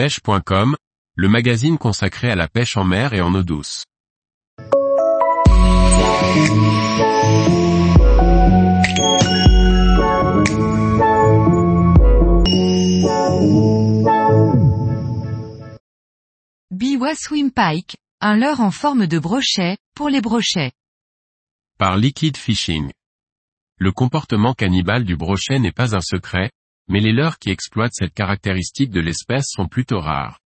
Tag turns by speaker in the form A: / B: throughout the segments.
A: pêche.com, le magazine consacré à la pêche en mer et en eau douce.
B: Biwa Swim Pike, un leurre en forme de brochet, pour les brochets.
A: Par Liquid Fishing. Le comportement cannibale du brochet n'est pas un secret, mais les leurres qui exploitent cette caractéristique de l'espèce sont plutôt rares.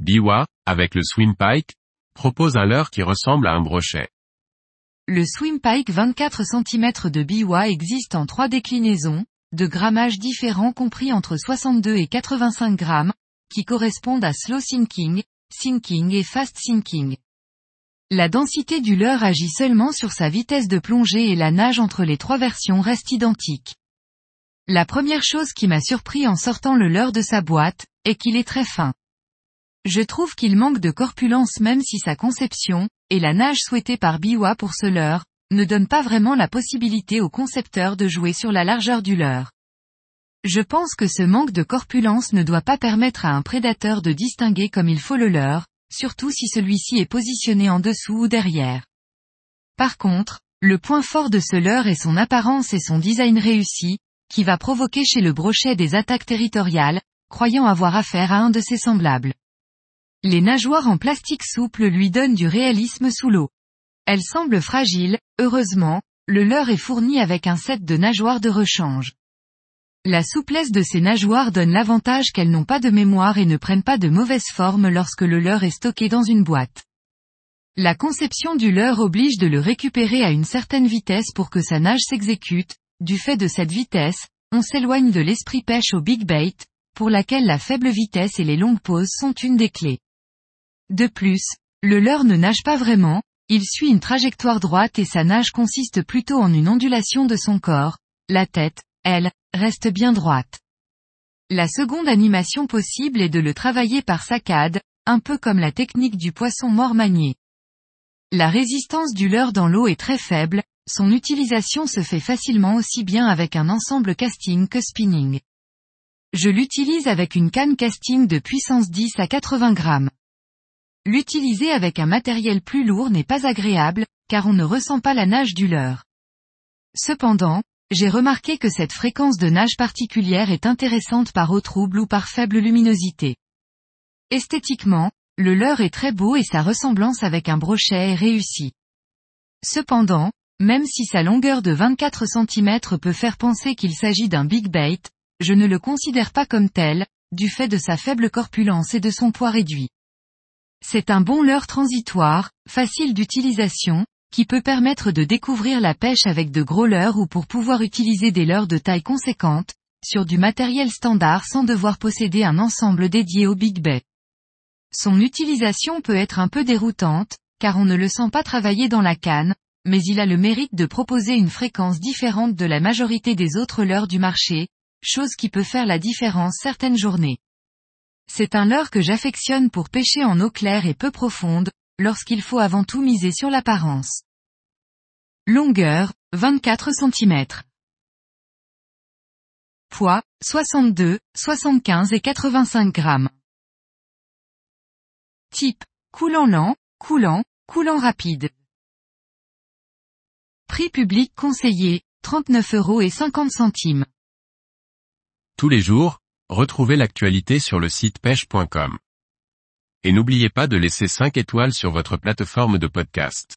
A: Biwa, avec le Swim Pike, propose un leurre qui ressemble à un brochet.
B: Le Swim Pike 24 cm de Biwa existe en trois déclinaisons, de grammages différents compris entre 62 et 85 grammes, qui correspondent à slow sinking, sinking et fast sinking. La densité du leurre agit seulement sur sa vitesse de plongée et la nage entre les trois versions reste identique. La première chose qui m'a surpris en sortant le leurre de sa boîte, est qu'il est très fin. Je trouve qu'il manque de corpulence même si sa conception, et la nage souhaitée par Biwa pour ce leurre, ne donne pas vraiment la possibilité au concepteur de jouer sur la largeur du leurre. Je pense que ce manque de corpulence ne doit pas permettre à un prédateur de distinguer comme il faut le leurre, surtout si celui-ci est positionné en dessous ou derrière. Par contre, le point fort de ce leurre est son apparence et son design réussi, qui va provoquer chez le brochet des attaques territoriales, croyant avoir affaire à un de ses semblables. Les nageoires en plastique souple lui donnent du réalisme sous l'eau. Elles semblent fragiles, heureusement, le leurre est fourni avec un set de nageoires de rechange. La souplesse de ces nageoires donne l'avantage qu'elles n'ont pas de mémoire et ne prennent pas de mauvaise forme lorsque le leurre est stocké dans une boîte. La conception du leurre oblige de le récupérer à une certaine vitesse pour que sa nage s'exécute, du fait de cette vitesse, on s'éloigne de l'esprit pêche au big bait, pour laquelle la faible vitesse et les longues pauses sont une des clés. De plus, le leurre ne nage pas vraiment, il suit une trajectoire droite et sa nage consiste plutôt en une ondulation de son corps, la tête, elle, reste bien droite. La seconde animation possible est de le travailler par saccade, un peu comme la technique du poisson mort manié. La résistance du leurre dans l'eau est très faible, son utilisation se fait facilement aussi bien avec un ensemble casting que spinning. Je l'utilise avec une canne casting de puissance 10 à 80 grammes. L'utiliser avec un matériel plus lourd n'est pas agréable, car on ne ressent pas la nage du leurre. Cependant, j'ai remarqué que cette fréquence de nage particulière est intéressante par eau trouble ou par faible luminosité. Esthétiquement, le leurre est très beau et sa ressemblance avec un brochet est réussie. Cependant, même si sa longueur de 24 cm peut faire penser qu'il s'agit d'un big bait, je ne le considère pas comme tel, du fait de sa faible corpulence et de son poids réduit. C'est un bon leurre transitoire, facile d'utilisation, qui peut permettre de découvrir la pêche avec de gros leurres ou pour pouvoir utiliser des leurres de taille conséquente, sur du matériel standard sans devoir posséder un ensemble dédié au Big Bay. Son utilisation peut être un peu déroutante, car on ne le sent pas travailler dans la canne, mais il a le mérite de proposer une fréquence différente de la majorité des autres leurres du marché, chose qui peut faire la différence certaines journées. C'est un leurre que j'affectionne pour pêcher en eau claire et peu profonde, lorsqu'il faut avant tout miser sur l'apparence. Longueur, 24 cm. Poids, 62, 75 et 85 grammes. Type, coulant lent, coulant, coulant rapide. Prix public conseillé, 39 euros et 50 centimes.
A: Tous les jours, retrouvez l'actualité sur le site pêche.com. Et n'oubliez pas de laisser 5 étoiles sur votre plateforme de podcast.